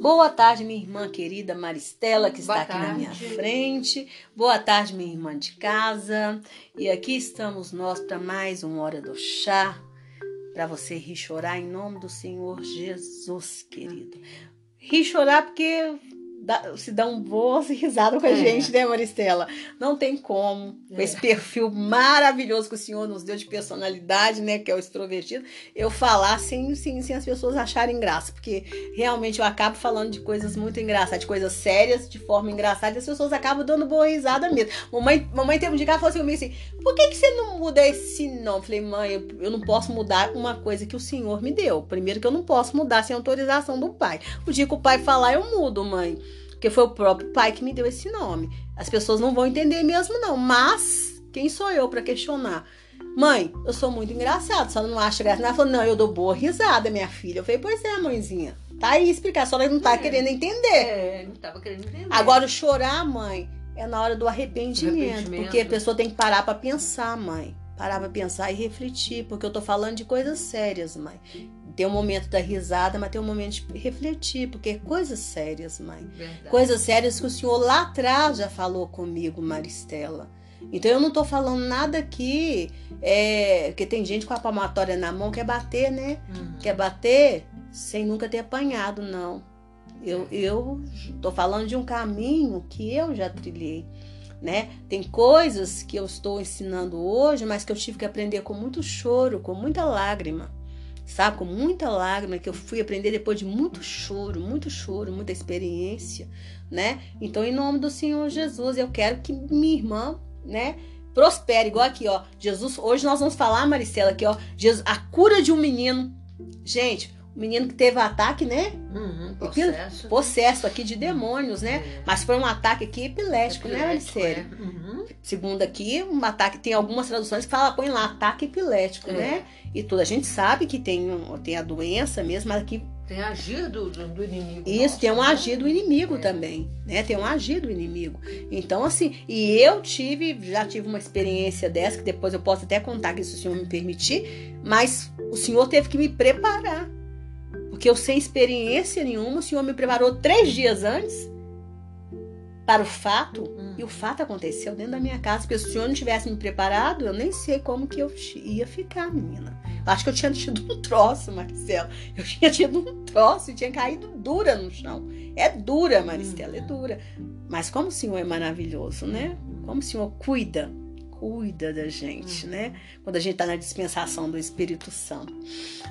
Boa tarde, minha irmã querida Maristela, que está Boa aqui na minha tarde. frente. Boa tarde, minha irmã de casa. E aqui estamos nós para mais uma hora do chá, para você rir chorar em nome do Senhor Jesus, querido. Rir chorar porque dá- se dá um boa risada com a É. gente, né, Maristela? Não tem como. Com É. esse perfil maravilhoso que o Senhor nos deu de personalidade, né, que é o extrovertido, eu falar sem, sem, sem as pessoas acharem graça, porque realmente eu acabo falando de coisas muito engraçadas, de coisas sérias, de forma engraçada, e as pessoas acabam dando boa risada mesmo. Mamãe, mamãe teve um dia que ela falou assim comigo assim, por que, que você não muda esse nome? Eu falei, mãe, eu, eu não posso mudar uma coisa que o Senhor me deu. Primeiro que eu não posso mudar sem autorização do pai. O dia que o pai falar, eu mudo, mãe. Porque foi o próprio pai que me deu esse nome. As pessoas não vão entender mesmo, não. Mas, quem sou eu para questionar? Mãe, eu sou muito engraçado, só não acha graça. Ela falou, não, eu dou boa risada, minha filha. Eu falei, pois é, mãezinha. Tá aí explicar, só ela não tá É. querendo entender. É, não tava querendo entender. Agora, chorar, mãe, é na hora do arrependimento. Arrependimento. Porque a pessoa tem que parar pra pensar, mãe. Parar pra pensar e refletir. Porque eu tô falando de coisas sérias, mãe. Tem um momento da risada, mas tem um momento de refletir. Porque é coisas sérias, mãe. Verdade. Coisas sérias que o senhor lá atrás já falou comigo, Maristela. Então eu não tô falando nada aqui. É, porque tem gente com a palmatória na mão quer bater, né? Uhum. Quer bater sem nunca ter apanhado, não. Eu, eu tô falando de um caminho que eu já trilhei, né? Tem coisas que eu estou ensinando hoje, mas que eu tive que aprender com muito choro, com muita lágrima, sabe? Com muita lágrima que eu fui aprender depois de muito choro, muito choro, muita experiência, né? Então, em nome do Senhor Jesus, eu quero que minha irmã, né? Prospere, igual aqui, ó. Jesus, hoje nós vamos falar, Maricela, aqui, ó. Jesus, a cura de um menino. Gente, o menino que teve ataque, né? Uhum, processo. Possesso aqui de demônios, né? É. Mas foi um ataque aqui epilético, né, Epilético, Maricela? é. Uhum. Segundo aqui, um ataque, tem algumas traduções que fala, põe lá, ataque epilético, É. né? E tudo. A gente sabe que tem, tem a doença mesmo, mas aqui Tem agir do, do, inimigo. Isso, nosso, tem um né? agir do inimigo É. também, né? Tem um agir do inimigo. Então, assim, e eu tive, já tive uma experiência dessa, que depois eu posso até contar que se o senhor me permitir, mas o senhor teve que me preparar. Porque eu sem experiência nenhuma, o senhor me preparou três dias antes para o fato, Hum. e o fato aconteceu dentro da minha casa, porque se o senhor não tivesse me preparado, eu nem sei como que eu ia ficar, menina. Eu acho que eu tinha tido um troço, Marcelo. Eu tinha tido um troço e tinha caído dura no chão. É dura, Maristela, é dura. Mas como o Senhor é maravilhoso, né? Como o Senhor cuida, cuida da gente, né? Quando a gente está na dispensação do Espírito Santo.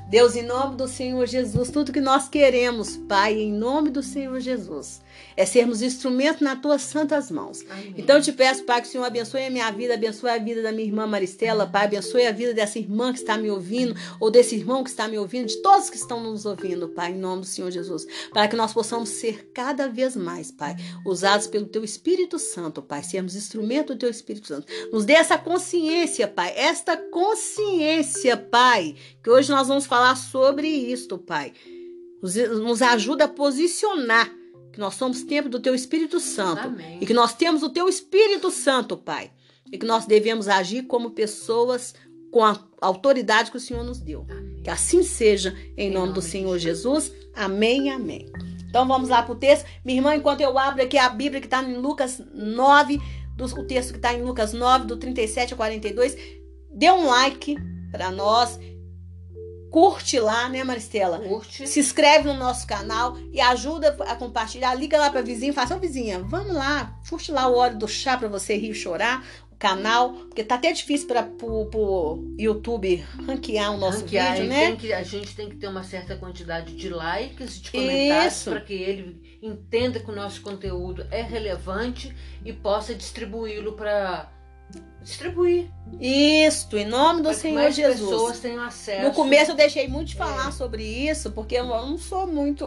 Deus, em nome do Senhor Jesus, tudo que nós queremos, Pai, em nome do Senhor Jesus, é sermos instrumento nas tuas santas mãos. Amém. Então eu te peço, Pai, que o Senhor abençoe a minha vida, abençoe a vida da minha irmã Maristela, Pai, abençoe a vida dessa irmã que está me ouvindo, ou desse irmão que está me ouvindo, de todos que estão nos ouvindo, Pai, em nome do Senhor Jesus, para que nós possamos ser cada vez mais, Pai, usados pelo Teu Espírito Santo, Pai, sermos instrumento do Teu Espírito Santo. Nos dê essa consciência, Pai, esta consciência, Pai, que hoje nós vamos falar sobre isto, Pai. Nos, nos ajuda a posicionar que nós somos tempo do Teu Espírito Santo. Amém. E que nós temos o teu Espírito Santo, Pai. E que nós devemos agir como pessoas com a autoridade que o Senhor nos deu. Amém. Que assim seja, em, Em nome, nome do Senhor Jesus. Jesus. Amém, amém. Então vamos lá para o texto. Minha irmã, enquanto eu abro aqui a Bíblia que está em Lucas 9, do- o texto que está em Lucas 9, do 37 a 42, dê um like para nós. Curte lá, né, Maristela? Curte. Se inscreve no nosso canal e ajuda a compartilhar. Liga lá pra vizinha e fala, ô vizinha, vamos lá, curte lá o Hora do Chá pra você rir e chorar, o canal, porque tá até difícil para pro, pro YouTube ranquear o nosso Ranquear, vídeo, né? que- a gente tem que ter uma certa quantidade de likes, de comentários, para que ele entenda que o nosso conteúdo é relevante e possa distribuí-lo para distribuir. Isto, em nome do que Senhor Jesus. pessoas tenham acesso. No começo eu deixei muito de falar É. sobre isso, porque eu não sou muito.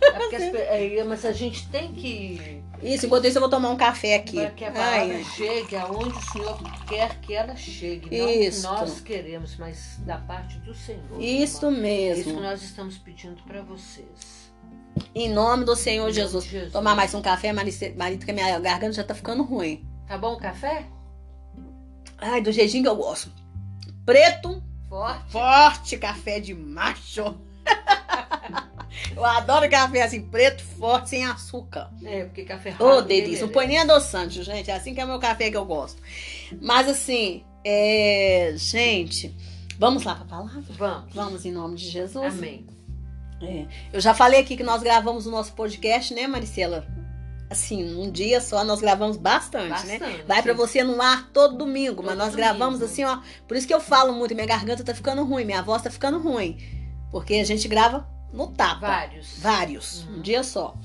É as é, mas a gente tem que. Isso, enquanto isso eu vou tomar um café aqui. Para que a palavra Ai, chegue aonde o Senhor quer que ela chegue. Não Isso. que nós queremos, mas da parte do Senhor. Isso irmão. É isso que mesmo. nós estamos pedindo para vocês. Em nome do Senhor Jesus. Jesus. Tomar mais um café, Marita, que a minha garganta já tá ficando ruim. Tá bom o café? Ai, do jeitinho que eu gosto. Preto, Forte. forte café de macho. Eu adoro café assim, preto, forte, sem açúcar. É, porque café Ô, oh, delícia. Não põe nem adoçante, gente. É assim que é o meu café que eu gosto. Mas assim, é... gente, vamos lá para a palavra? Vamos. Vamos em nome de Jesus. Amém. É. Eu já falei aqui que nós gravamos o nosso podcast, né, Maricela? Assim, um dia só nós gravamos bastante, né? bastante. né? Vai para você no ar todo domingo, todo mas nós domingo. gravamos assim, ó. Por isso que eu falo muito, minha garganta tá ficando ruim, minha voz tá ficando ruim. Porque a gente grava no tapa. Vários. Vários, uhum. um dia só.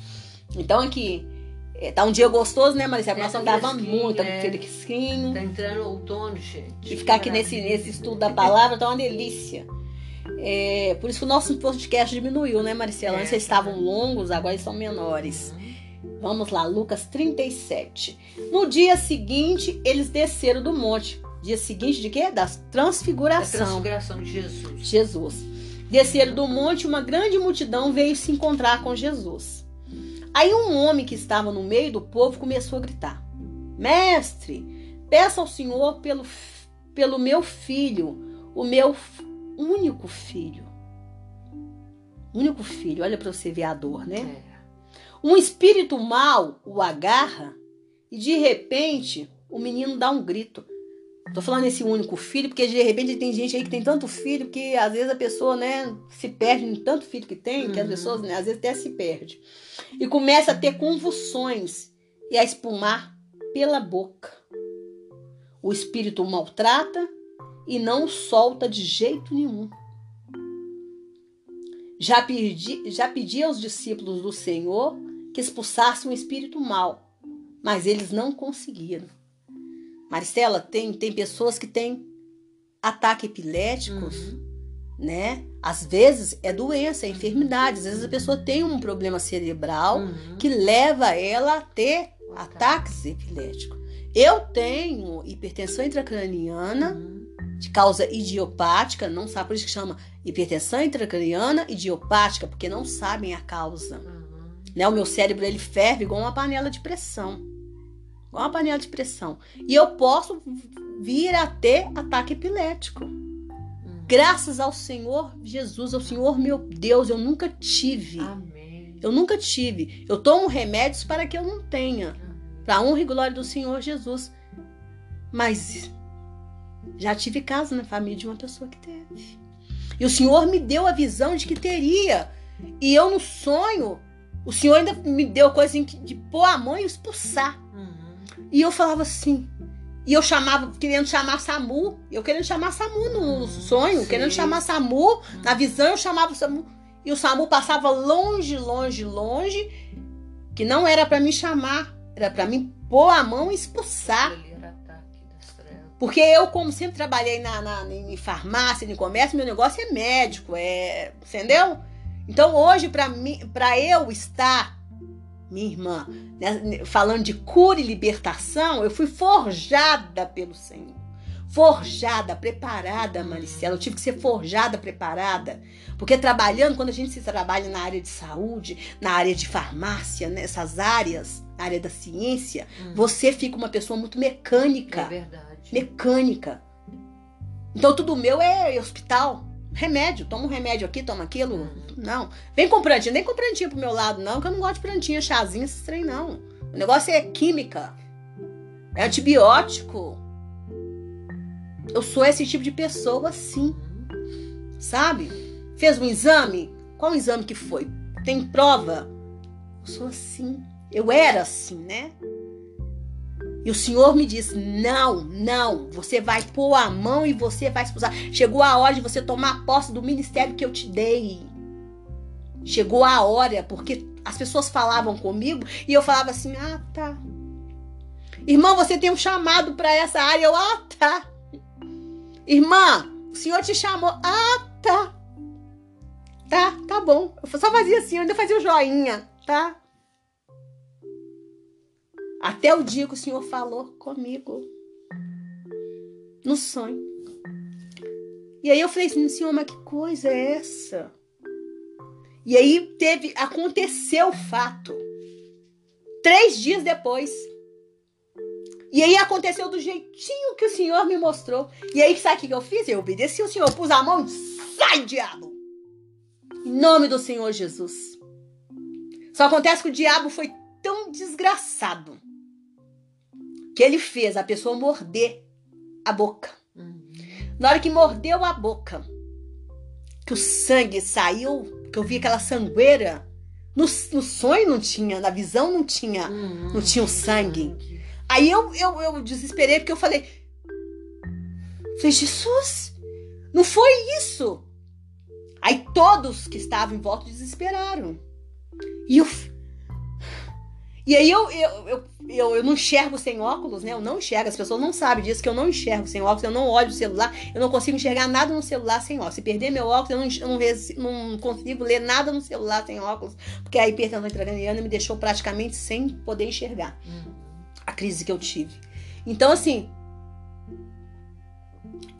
Então aqui, é, tá um dia gostoso, né, Maricela? Nós estamos gravando muito, tá é. fresquinho. Tá entrando outono, gente. E ficar aqui nesse, nesse estudo da palavra tá uma delícia. É, por isso que o nosso podcast diminuiu, né, Maricela? Antes é. estavam longos, agora são menores. Uhum. Vamos lá, Lucas 37. No dia seguinte, eles desceram do monte. Dia seguinte de quê? Da transfiguração. Da transfiguração de Jesus. Jesus. Desceram do monte, uma grande multidão veio se encontrar com Jesus. Aí um homem que estava no meio do povo começou a gritar: Mestre, peça ao Senhor pelo, pelo meu filho, o meu único filho. Único filho, olha para você ver a dor, né? Um espírito mau o agarra e de repente o menino dá um grito. Tô falando esse único filho, porque de repente tem gente aí que tem tanto filho que às vezes a pessoa, né, se perde em tanto filho que tem, que as uhum. pessoas, né, às vezes até se perde. E começa a ter convulsões e a espumar pela boca. O espírito o maltrata e não solta de jeito nenhum. Já pedi, já pedi aos discípulos do Senhor que expulsassem o espírito mal, mas eles não conseguiram. Maristela, tem, tem pessoas que têm ataques epiléticos, uhum. né? Às vezes é doença, é enfermidade. Às vezes a pessoa tem um problema cerebral uhum. que leva ela a ter ataques epiléticos. Eu tenho hipertensão intracraniana uhum. de causa idiopática, não sabe por isso que chama hipertensão intracraniana idiopática, porque não sabem a causa. Né? O meu cérebro ele ferve igual uma panela de pressão uma panela de pressão. E eu posso vir a ter ataque epilético. Graças ao Senhor Jesus, ao Senhor meu Deus, eu nunca tive. Amém. Eu nunca tive. Eu tomo remédios para que eu não tenha. Para honra e glória do Senhor Jesus. Mas já tive caso na família de uma pessoa que teve. E o Senhor me deu a visão de que teria. E eu no sonho, o Senhor ainda me deu coisa assim de pôr a mão e expulsar. E eu falava assim. E eu chamava, querendo chamar Samu. Eu querendo chamar Samu no uhum, sonho, Sim. querendo chamar Samu. Na visão eu chamava o Samu. E o Samu passava longe, longe, longe. Que não era para me chamar. Era para mim pôr a mão e expulsar. Porque eu, como sempre trabalhei na, na, em farmácia, em comércio, meu negócio é médico, é. Entendeu? Então hoje, para mim, para eu estar minha irmã, né, falando de cura e libertação, eu fui forjada pelo Senhor. Forjada, preparada, Maricela. Eu tive que ser forjada, preparada. Porque trabalhando, quando a gente se trabalha na área de saúde, na área de farmácia, nessas áreas, na área da ciência, hum. você fica uma pessoa muito mecânica. É verdade. Mecânica. Então tudo meu é hospital. Remédio, toma um remédio aqui, toma aquilo. Não. Vem com plantinha, nem com plantinha pro meu lado, não, que eu não gosto de plantinha, chazinho, esses trem, não. O negócio é química. É antibiótico. Eu sou esse tipo de pessoa, sim. Sabe? Fez um exame? Qual exame que foi? Tem prova? Eu sou assim. Eu era assim, né? E o Senhor me disse: não, não, você vai pôr a mão e você vai expulsar. Chegou a hora de você tomar posse do ministério que eu te dei. Chegou a hora, porque as pessoas falavam comigo e eu falava assim: ah, tá. Irmã, você tem um chamado para essa área. Eu, ah, tá. Irmã, o Senhor te chamou. Ah, tá. Tá, tá bom. Eu só fazia assim, eu ainda fazia o joinha, tá? Até o dia que o Senhor falou comigo. No sonho. E aí eu falei assim, Senhor, mas que coisa é essa? E aí teve, aconteceu o fato. Três dias depois. E aí aconteceu do jeitinho que o Senhor me mostrou. E aí sabe o que eu fiz? Eu obedeci o Senhor, pus a mão e sai, diabo! Em nome do Senhor Jesus. Só acontece que o diabo foi tão desgraçado que ele fez a pessoa morder a boca. Uhum. Na hora que mordeu a boca, que o sangue saiu, que eu vi aquela sangueira. No, no sonho não tinha, na visão não tinha. Uhum. Não tinha o sangue. Aí eu, eu, eu desesperei porque eu falei. Falei, Jesus, não foi isso. Aí todos que estavam em volta desesperaram. E eu. E aí eu, eu, eu, eu, eu não enxergo sem óculos, né? Eu não enxergo, as pessoas não sabem disso, que eu não enxergo sem óculos, eu não olho o celular, eu não consigo enxergar nada no celular sem óculos. Se perder meu óculos, eu não, eu não, não consigo ler nada no celular sem óculos, porque a hipertensão intracraniana me deixou praticamente sem poder enxergar a crise que eu tive. Então, assim,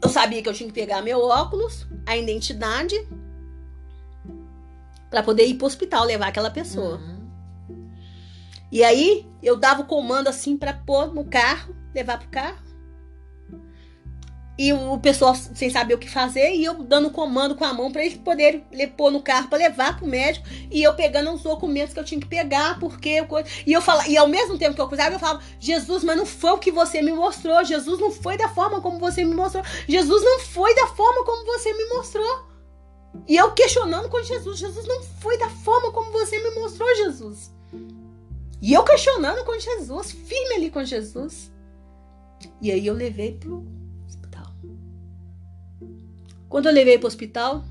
eu sabia que eu tinha que pegar meu óculos, a identidade, para poder ir pro hospital levar aquela pessoa. Uhum. E aí eu dava o comando assim para pôr no carro, levar pro carro. E o pessoal sem saber o que fazer e eu dando comando com a mão para eles poderem pôr no carro para levar pro médico e eu pegando os documentos que eu tinha que pegar, porque eu e eu falava, e ao mesmo tempo que eu cruzava, eu falava: "Jesus, mas não foi o que você me mostrou. Jesus não foi da forma como você me mostrou. Jesus não foi da forma como você me mostrou." E eu questionando com Jesus: "Jesus não foi da forma como você me mostrou, Jesus." E eu questionando com Jesus, firme ali com Jesus. E aí eu levei pro hospital. Quando eu levei pro hospital,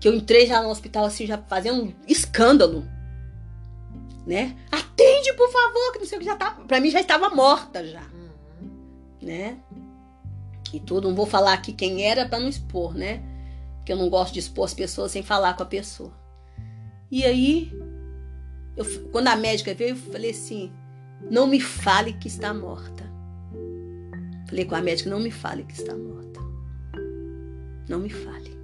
que eu entrei já no hospital assim, já fazendo um escândalo, né? Atende, por favor, que não sei o que já tá. Pra mim já estava morta já, né? E tudo, não vou falar aqui quem era pra não expor, né? Porque eu não gosto de expor as pessoas sem falar com a pessoa. E aí, eu, quando a médica veio, eu falei assim: não me fale que está morta. Falei com a médica: não me fale que está morta. Não me fale.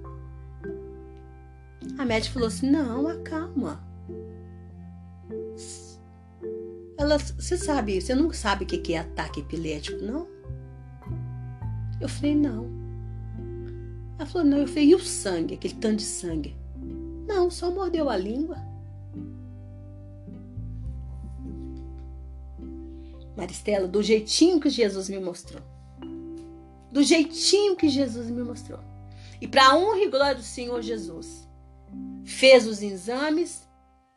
A médica falou assim: não, acalma. Ela, você sabe, você não sabe o que é ataque epilético, não? Eu falei: não. Ela falou: não. Eu falei: e o sangue, aquele tanto de sangue? Não, só mordeu a língua. Maristela, do jeitinho que Jesus me mostrou. Do jeitinho que Jesus me mostrou. E para honra e glória do Senhor Jesus, fez os exames,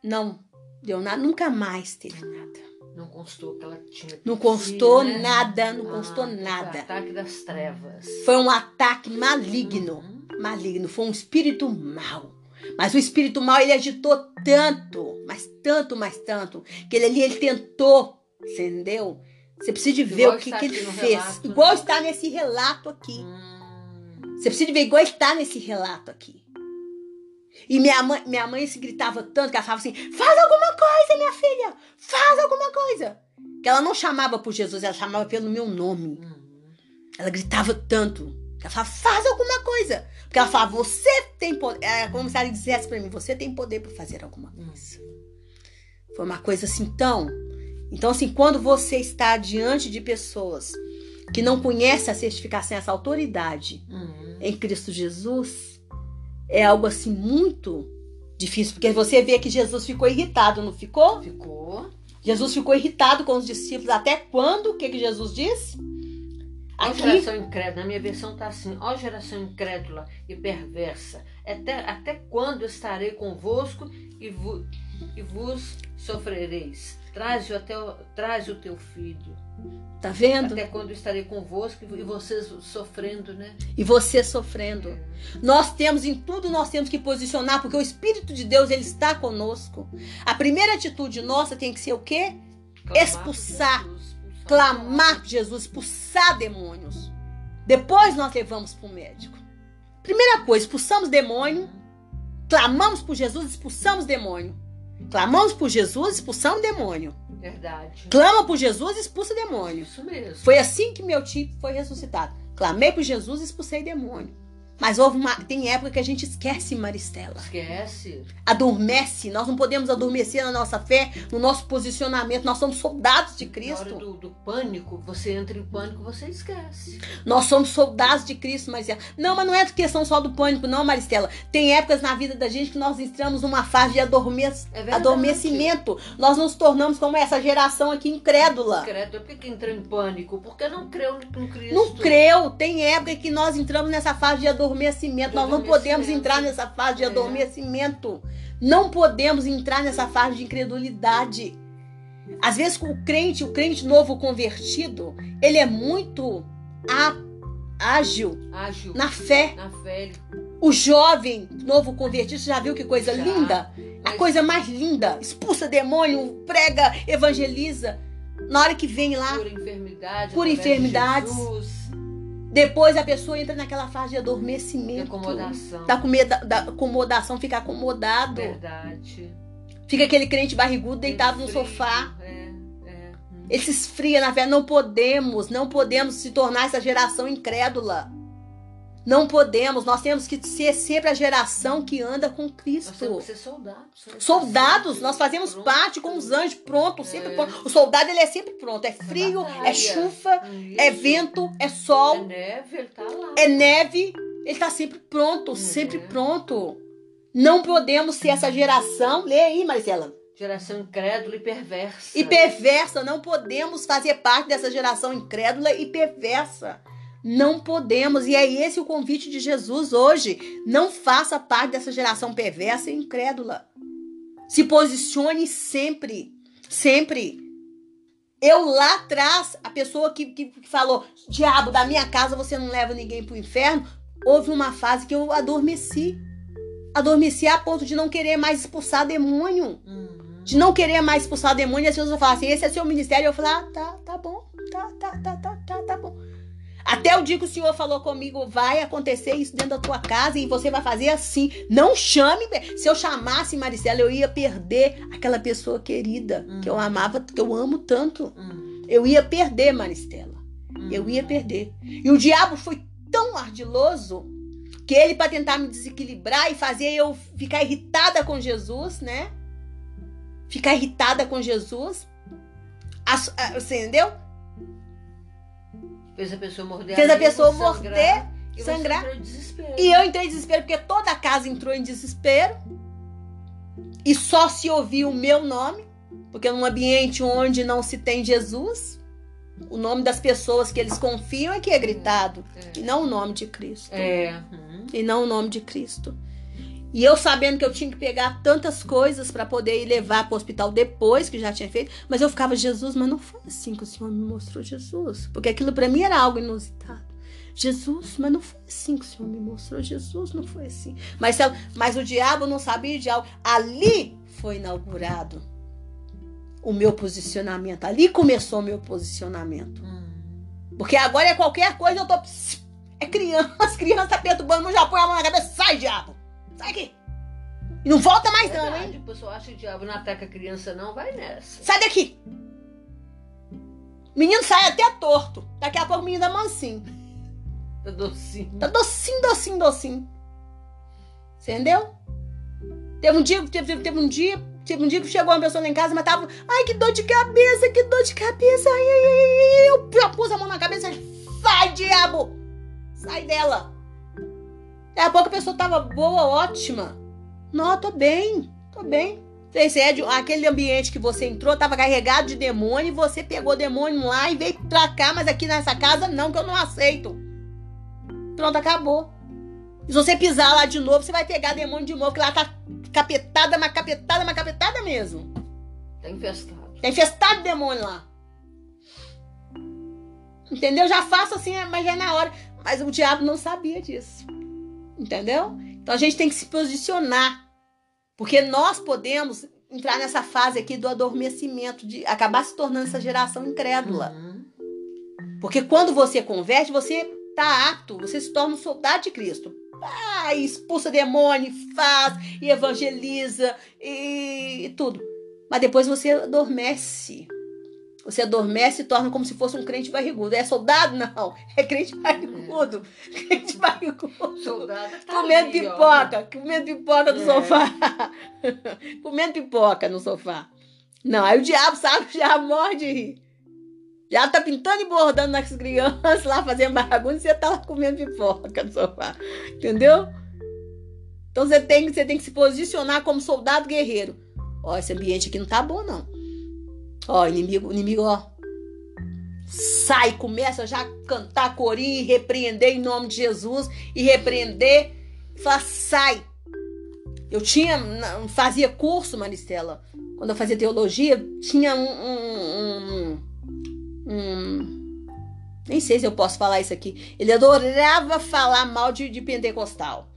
não deu nada, nunca mais teve nada. Não constou que ela tinha. Não constou né? nada, não constou Ah, teve nada. Ataque das trevas. Foi um ataque maligno. Uhum. maligno, foi um espírito mau. Mas o espírito mau ele agitou tanto, mas tanto, mas tanto, que ele ali ele tentou, entendeu? Você precisa de ver Igual o que, que ele fez. relato, igual né? está nesse relato aqui. Hum. Você precisa de ver igual está nesse relato aqui. E minha mãe, minha mãe se gritava tanto que ela falava assim: faz alguma coisa, minha filha! Faz alguma coisa! Que ela não chamava por Jesus, ela chamava pelo meu nome. Uhum. Ela gritava tanto. que Ela falava, faz alguma coisa. Porque ela falava, você tem poder. É como se ela dissesse pra mim, você tem poder pra fazer alguma coisa. Foi uma coisa assim tão. Então, assim, quando você está diante de pessoas que não conhecem a certificação, essa autoridade Uhum. em Cristo Jesus, é algo assim muito difícil. Porque você vê que Jesus ficou irritado, não ficou? Ficou. Jesus ficou irritado com os discípulos. Até quando? O que, que Jesus disse? Ó Aqui, geração incrédula, na minha versão tá assim, ó geração incrédula e perversa, até, até quando estarei convosco e, vo, e vos sofrereis? Traze até o, traze o teu filho. tá vendo? Até quando estarei convosco e vocês sofrendo, né? E você sofrendo. Nós temos em tudo nós temos que posicionar, porque o Espírito de Deus ele está conosco. A primeira atitude nossa tem que ser o quê? Clamar Expulsar, por Jesus, expulsar Clamar por Jesus, expulsar demônios. Depois nós levamos para o médico. Primeira coisa, expulsamos demônio, clamamos por Jesus, expulsamos demônio. Clamamos por Jesus, expulsamos demônio. Verdade. Clama por Jesus, expulsa demônio. Isso mesmo. Foi assim que meu tio foi ressuscitado. Clamei por Jesus, expulsei demônio. Mas houve uma, tem época que a gente esquece, Maristela. Esquece. Adormece. Nós não podemos adormecer na nossa fé, no nosso posicionamento. Nós somos soldados de Na Cristo. hora do, do pânico, você entra em pânico, você esquece. Nós somos soldados de Cristo, Maristela. Não, mas não é questão só do pânico, não, Maristela. Tem épocas na vida da gente que nós entramos numa fase de adormece- É adormecimento. Nós nos tornamos como essa geração aqui incrédula. Credo, por que entrou em pânico? Porque não creu no Cristo. Não creu. Tem época que nós entramos nessa fase de adormecimento. De Nós não podemos adormecimento. entrar nessa fase de É. adormecimento. Não podemos entrar nessa fase de incredulidade. Às vezes o crente, o crente novo convertido, ele é muito á- ágil Ágil. na fé. Na fé. O jovem novo convertido, você já viu que coisa Já. linda? A Mas- coisa mais linda. Expulsa demônio, prega, evangeliza. Na hora que vem lá, Cura enfermidade. De enfermidades. Depois a pessoa entra naquela fase de de adormecimento. acomodação. Da, comeda- da acomodação, fica acomodado. Verdade. Fica aquele crente barrigudo deitado no sofá. É, é. Ele se esfria na fé. Não podemos, não podemos se tornar essa geração incrédula. Não podemos. Nós temos que ser sempre a geração que anda com Nós Cristo. temos que ser soldados. Soldados, nós fazemos Pronto. parte com os anjos, pronto, sempre É. pronto. O soldado ele é sempre pronto. É frio, batalha. é chuva, Isso. é vento, é É sol, neve, ele tá lá. é neve. Ele tá sempre pronto, Uhum. sempre pronto. Não podemos ser essa geração. Lê aí, Marcela. Geração incrédula e perversa. E perversa. Não podemos fazer parte dessa geração incrédula e perversa. Não podemos. E é esse o convite de Jesus hoje. Não faça parte dessa geração perversa e incrédula. Se posicione sempre. Sempre. Eu lá atrás, a pessoa que, que, que falou: Diabo, da minha casa você não leva ninguém pro inferno. Houve uma fase que eu adormeci. Adormeci a ponto de não querer mais expulsar demônio Uhum. de não querer mais expulsar demônio, e as pessoas falam assim, esse é seu ministério. Eu falo, ah, tá, tá bom, tá, tá, tá, tá, tá, tá bom. Até o dia que o Senhor falou comigo, vai acontecer isso dentro da tua casa e você vai fazer assim. Não chame. Se eu chamasse Maricela, eu ia perder aquela pessoa querida que eu amava, que eu amo tanto. Uhum. Eu ia perder, Maristela. Uhum. Eu ia perder. E o diabo foi tão ardiloso que ele, para tentar me desequilibrar e fazer eu ficar irritada com Jesus, né? Ficar irritada com Jesus. As- entendeu? Fez a pessoa morder Fez a língua, pessoa sangrar, morder, e sangrar. em desespero. E eu entrei em desespero porque toda a casa entrou em desespero. E só se ouvia o meu nome, porque num ambiente onde não se tem Jesus, o nome das pessoas que eles confiam é que é gritado, É. e não o nome de Cristo. É. Uhum. e não o nome de Cristo. E eu sabendo que eu tinha que pegar tantas coisas para poder ir levar para o hospital depois que já tinha feito, mas eu ficava, Jesus, mas não foi assim que o Senhor me mostrou Jesus, porque aquilo para mim era algo inusitado. Jesus, mas não foi assim que o Senhor me mostrou Jesus, não foi assim. Mas, mas o diabo não sabia de algo. Ali foi inaugurado o meu posicionamento. Ali começou o meu posicionamento. Uhum. Porque agora é qualquer coisa, eu tô. É criança, as crianças tá perturbando, já põe a mão na cabeça, sai, diabo! Sai aqui! E não volta mais, não, Verdade, hein? O pessoal acha que o diabo não ataca a criança, não. Vai nessa. Sai daqui! O menino sai até torto. Daqui a pouco o menino é mansinho. Tá docinho. Tá docinho, docinho, docinho. Entendeu? Teve um dia, teve, teve um dia, teve um dia que chegou uma pessoa lá em casa, mas tava. Ai, que dor de cabeça, que dor de cabeça. Ai, ai, ai. Eu, eu pus a mão na cabeça e sai, diabo! Sai dela. Daqui a pouco a pessoa tava boa, ótima. Não, tô bem, tô bem. Esse é de- aquele ambiente que você entrou, tava carregado de demônio, e você pegou demônio lá e veio pra cá, mas aqui nessa casa não, que eu não aceito. Pronto, acabou. E se você pisar lá de novo, você vai pegar demônio de novo, que lá tá capetada, mas capetada, mas capetada mesmo. Tá infestado. Tá infestado de demônio lá. Entendeu? Já faço assim, mas já é na hora. Mas o diabo não sabia disso. Entendeu? Então a gente tem que se posicionar. Porque nós podemos entrar nessa fase aqui do adormecimento, de acabar se tornando essa geração incrédula. Uhum. Porque quando você converte, você tá apto, você se torna um soldado de Cristo. Ah, expulsa demônio, faz, e evangeliza, e, e tudo. Mas depois você adormece. Você adormece e torna como se fosse um crente barrigudo. É soldado? Não. É crente barrigudo. Crente barrigudo. Soldado tá Comendo ali, ó. pipoca. Comendo pipoca no É. sofá. comendo pipoca no sofá. Não, aí o diabo sabe, o diabo morre de rir. O diabo tá pintando e bordando nas crianças lá, fazendo bagunça, e você tá lá comendo pipoca no sofá. Entendeu? Então você tem, você tem que se posicionar como soldado guerreiro. Ó, esse ambiente aqui não tá bom, não. Ó, inimigo, inimigo, ó. Sai, começa já a cantar corinho e repreender em nome de Jesus. E repreender. Falar, sai. Eu tinha, fazia curso, Maristela. Quando eu fazia teologia, tinha um, um, um- um- nem sei se eu posso falar isso aqui. Ele adorava falar mal de, de pentecostal.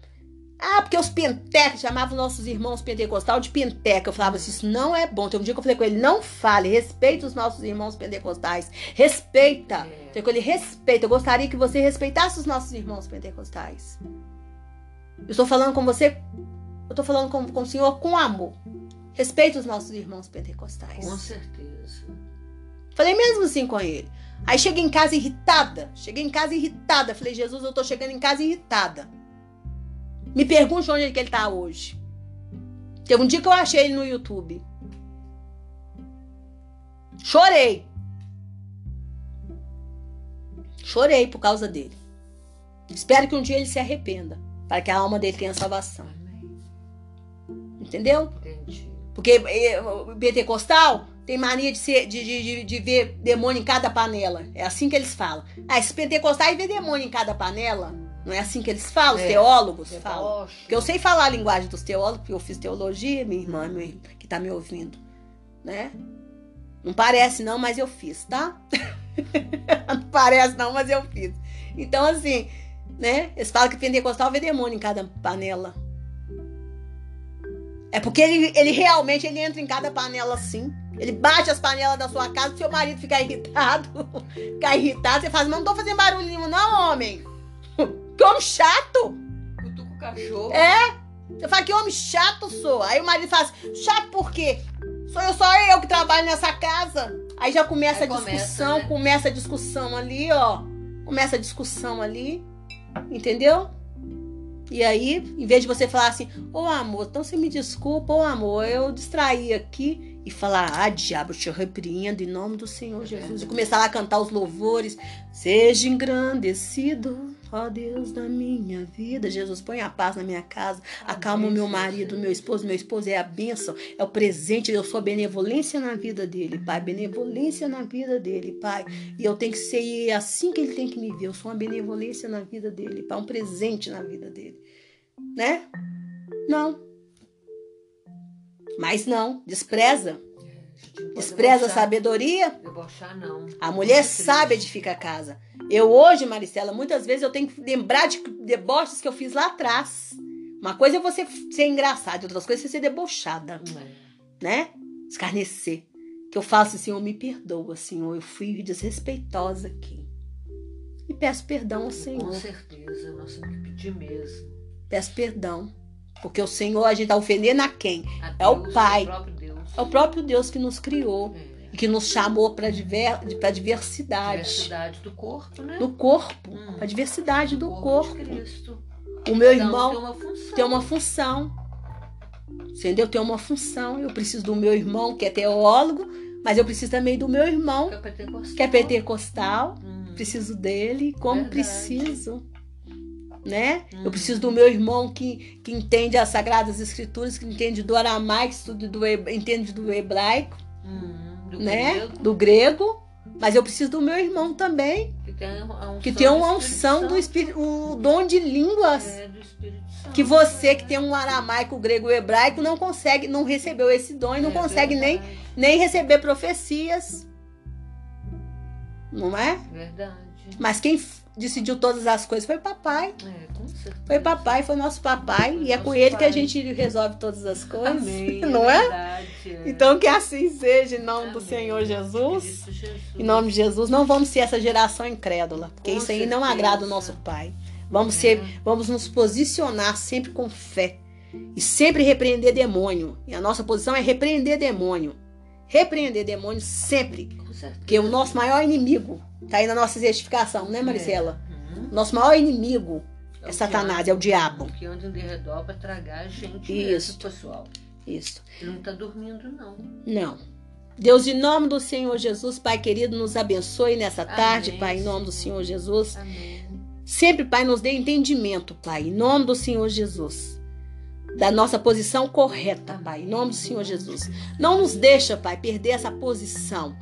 Ah, porque os pentecas chamavam nossos irmãos pentecostal de penteca. Eu falava assim, isso não é bom. Tem um dia que eu falei com ele, não fale, respeita os nossos irmãos pentecostais. Respeita. É. Falei com ele, respeita. Eu gostaria que você respeitasse os nossos irmãos pentecostais. Eu estou falando com você, eu estou falando com, com o Senhor com amor. Respeita os nossos irmãos pentecostais. Com certeza. Falei mesmo assim com ele. Aí cheguei em casa irritada. Cheguei em casa irritada. Falei, Jesus, eu tô chegando em casa irritada. Me pergunte onde é que ele tá hoje. Teve um dia que eu achei ele no YouTube. Chorei. Chorei por causa dele. Espero que um dia ele se arrependa. Para que a alma dele tenha salvação. Entendeu? Entendi. Porque eh, o pentecostal tem mania de, ser, de, de, de- ver demônio em cada panela. É assim que eles falam. Ah, esses pentecostais vê demônio em cada panela. Não é assim que eles falam, os É. teólogos falam. Deboche. Porque eu sei falar a linguagem dos teólogos, porque eu fiz teologia, minha irmã meu irmão, que tá me ouvindo, né? Não parece não, mas eu fiz, tá? não parece não, mas eu fiz. Então, assim, né? Eles falam que pentecostal vê demônio em cada panela. É porque ele, ele realmente ele entra em cada panela assim. Ele bate as panelas da sua casa, seu marido ficar irritado. ficar irritado, você fala, assim, não tô fazendo barulho nenhum, não, homem. Que homem chato! Cutuca o cachorro. É? Você fala que homem chato sou. Aí o marido fala assim, chato por quê? Sou eu só eu que trabalho nessa casa. Aí já começa Aí a começa, discussão, né? começa a discussão ali, ó. Começa a discussão ali. Entendeu? E aí, em vez de você falar assim, ô amor, então você me desculpa, ô amor, eu distraí aqui e falar, ah, diabo, eu te repreendo em nome do Senhor Jesus. E começar lá a cantar os louvores, seja engrandecido, ó Deus da minha vida. Jesus, põe a paz na minha casa, acalma o meu marido, meu esposo, meu esposo é a bênção, é o presente, eu sou a benevolência na vida dele, Pai, benevolência na vida dele, Pai. E eu tenho que ser assim que ele tem que me ver, eu sou uma benevolência na vida dele, Pai, um presente na vida dele, né? Não. Mas não, despreza. Despreza a sabedoria. Debochar, não. A mulher Muito sabe edificar a casa. Eu hoje, Maricela, muitas vezes eu tenho que lembrar de deboches que eu fiz lá atrás. Uma coisa é você ser engraçada, outras coisas é você ser debochada, É. né? Escarnecer. Que eu faço assim, Senhor, me perdoa, Senhor, eu fui desrespeitosa aqui. E peço perdão ao Com Senhor. certeza, nós temos que pedir mesmo. Peço perdão. Porque o Senhor, a gente tá ofendendo a quem? A É o Deus, Pai. O Deus. É o próprio Deus que nos criou. É. E que nos chamou para diver, pra diversidade. Diversidade do corpo, né? Do corpo. Hum. A diversidade do corpo corpo. Cristo. O meu um irmão tem uma função. tem uma função. Entendeu? Tem uma função. Eu preciso do meu irmão, que é teólogo, mas eu preciso também do meu irmão, Que é pentecostal. que é pentecostal. Hum. Preciso dele, como Verdade. preciso. Né? Hum. Eu preciso do meu irmão que, que entende as Sagradas Escrituras, que entende do aramaico, estuda do, entende do hebraico, Hum. Do né? grego, Do grego. Mas eu preciso do meu irmão também, que tem unção que tem uma unção do Espírito Espírito, o dom de línguas. Santo. É, do Espírito Santo. que você que tem um aramaico, grego, hebraico não consegue, não recebeu esse dom e não É consegue nem, nem receber profecias. Não é? Verdade. Mas quem decidiu todas as coisas foi papai. É, com certeza. Foi papai, foi nosso papai. Foi e é com ele que a pai. gente resolve todas as coisas. Amém. Não é? Verdade, é. Então que assim seja, em nome do Amém. Senhor Jesus. Cristo Jesus. Em nome de Jesus, não vamos ser essa geração incrédula, porque Com isso aí não certeza. agrada o nosso Pai. Vamos ser, vamos nos posicionar sempre com fé e sempre repreender demônio. E a nossa posição é repreender demônio repreender demônios sempre. Porque o nosso maior inimigo tá aí na nossa certificação, né, Maricela? Uhum. Nosso maior inimigo é o Satanás, diabo, é o diabo. Que anda em redor pra tragar a gente Isso. pessoal. Isso. Ele não tá dormindo, não. Não. Deus, em nome do Senhor Jesus, Pai querido, nos abençoe nessa tarde, Amém, Pai, em nome do Senhor Jesus. Amém. Sempre, Pai, nos dê entendimento, Pai, em nome do Senhor Jesus. Da nossa posição correta, Pai, em nome do Senhor Jesus. Não nos deixa, Pai, perder essa posição.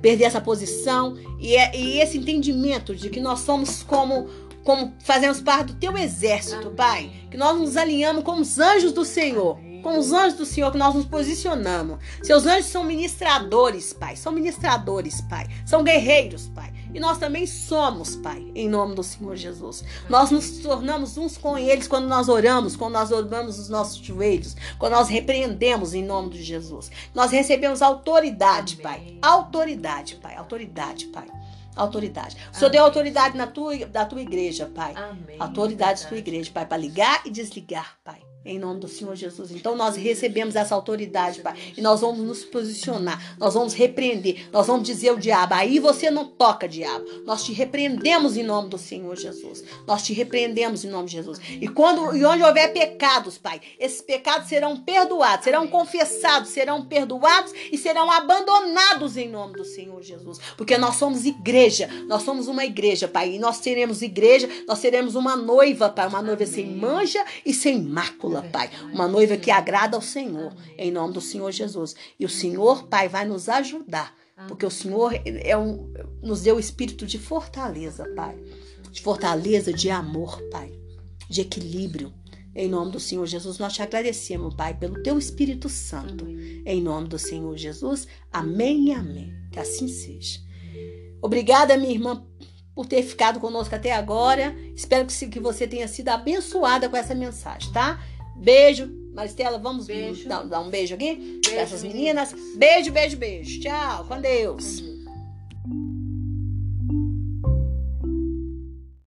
Perder essa posição e, é- e esse entendimento de que nós somos como, como fazemos parte do teu exército. Pai. Que nós nos alinhamos como os anjos do Senhor. Com os anjos do Senhor que nós nos posicionamos. Seus anjos são ministradores, Pai. São ministradores, Pai. São guerreiros, Pai. E nós também somos, Pai, em nome do Senhor Jesus. Nós nos tornamos uns com eles quando nós oramos, quando nós oramos os nossos joelhos, quando nós repreendemos em nome de Jesus. Nós recebemos autoridade. Pai. Autoridade, Pai. Autoridade, Pai. Autoridade. O Senhor Amém. deu autoridade na tua, da tua igreja, Pai. Amém. Autoridade da tua igreja, Pai, para ligar e desligar, Pai. Em nome do Senhor Jesus. Então nós recebemos essa autoridade, Pai. E nós vamos nos posicionar. Nós vamos repreender. Nós vamos dizer ao diabo: aí você não toca, diabo. Nós te repreendemos em nome do Senhor Jesus. Nós te repreendemos em nome de Jesus. E quando e onde houver pecados, Pai, esses pecados serão perdoados, serão confessados, serão perdoados e serão abandonados em nome do Senhor Jesus. Porque nós somos igreja. Nós somos uma igreja, Pai. E nós seremos igreja, nós seremos uma noiva, Pai. Uma noiva sem Amém. mancha e sem mácula, Pai. Uma noiva que agrada ao Senhor. Em nome do Senhor Jesus. E o Senhor, Pai, vai nos ajudar. Porque o Senhor é um, nos deu o espírito de fortaleza, Pai. De fortaleza, de amor, Pai. De equilíbrio. Em nome do Senhor Jesus, nós te agradecemos, Pai, pelo teu Espírito Santo. Em nome do Senhor Jesus. Amém e amém. Que assim seja. Obrigada, minha irmã, por ter ficado conosco até agora. Espero que você tenha sido abençoada com essa mensagem, tá? Beijo. Maristela, vamos dar, dar um beijo aqui? Beijo, essas meninas. Beijo, beijo, beijo. Tchau. Com Deus.